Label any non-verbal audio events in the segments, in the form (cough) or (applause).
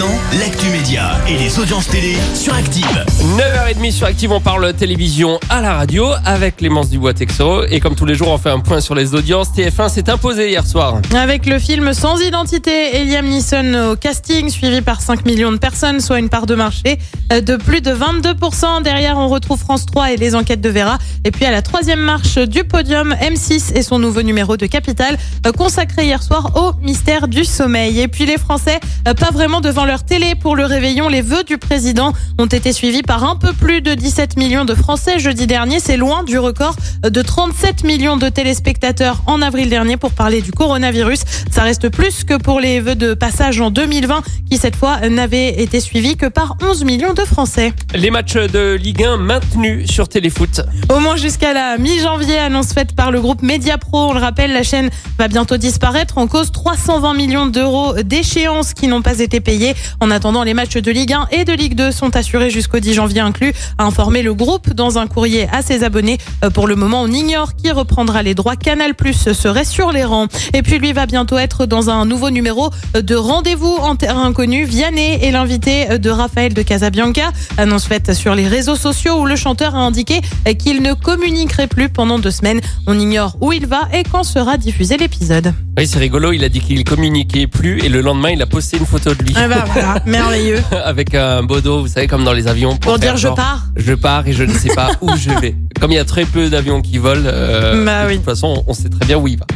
Maintenant, l'actu média et les audiences télé sur Active. 9h30 sur Active, on parle télévision à la radio avec Clémence Dubois-Texoro. Et comme tous les jours, on fait un point sur les audiences. TF1 s'est imposé hier soir. Avec le film Sans identité, Eliam Neeson au casting, suivi par 5 millions de personnes, soit une part de marché de plus de 22%. Derrière, on retrouve France 3 et les enquêtes de Vera. Et puis à la troisième marche du podium, M6 et son nouveau numéro de Capital, consacré hier soir au mystère du sommeil. Et puis les Français, pas vraiment devant leur télé pour le réveillon. Les vœux du président ont été suivis par un peu plus de 17 millions de Français jeudi dernier. C'est loin du record de 37 millions de téléspectateurs en avril dernier pour parler du coronavirus. Ça reste plus que pour les vœux de passage en 2020 qui cette fois n'avaient été suivis que par 11 millions de Français. Les matchs de Ligue 1 maintenus sur Téléfoot. Au moins jusqu'à la mi-janvier, annonce faite par le groupe Mediapro. On le rappelle, la chaîne va bientôt disparaître en cause 320 millions d'euros d'échéances qui n'ont pas été payés. En attendant, les matchs de Ligue 1 et de Ligue 2 sont assurés jusqu'au 10 janvier inclus, a informé le groupe dans un courrier à ses abonnés. Euh, Pour le moment, on ignore qui reprendra les droits. Canal Plus serait sur les rangs. Et puis lui va bientôt être dans un nouveau numéro de rendez-vous en terrain inconnu. Vianney est l'invité de Raphaël de Casabianca. Annonce faite sur les réseaux sociaux où le chanteur a indiqué qu'il ne communiquerait plus pendant deux semaines. On ignore où il va et quand sera diffusé l'épisode. Oui, c'est rigolo. Il a dit qu'il communiquait plus et le lendemain, il a posté une photo de lui. Ah bah voilà, (laughs) merveilleux. (laughs) Avec un beau dos, vous savez, comme dans les avions. Pour dire je pars. Je pars et je ne sais pas où je vais. (laughs) Comme il y a très peu d'avions qui volent, euh, Bah de oui. toute façon, on sait très bien où il va.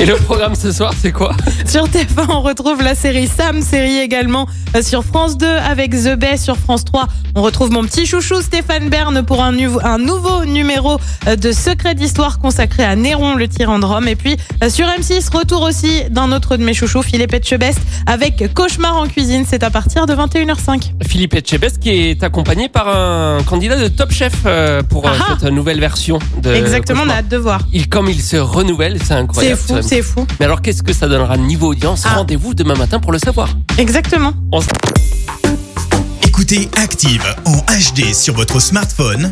Et le programme ce soir, c'est quoi Sur TF1, on retrouve la série Sam, série également euh, sur France 2 avec The Bay. Sur France 3, on retrouve mon petit chouchou Stéphane Bern pour un, nouveau- un nouveau numéro euh, de Secret d'Histoire consacré à Néron, le tyran de Rome. Et puis euh, sur M6, retour aussi d'un autre de mes chouchous, Philippe Etchebest, avec Cauchemar en cuisine. C'est à partir de 21h05. Philippe Etchebest qui est accompagné par un candidat de Top Chef pour Ah ah. cette nouvelle version de Exactement, on a hâte de voir. Il, comme il se renouvelle, c'est C'est incroyable. fou, c'est fou. Mais alors, qu'est-ce que ça donnera niveau audience Ah. Rendez-vous demain matin pour le savoir. Exactement. On Écoutez Active en HD sur votre smartphone,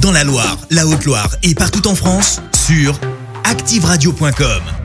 dans la Loire, la Haute-Loire et partout en France, sur activeradio.com.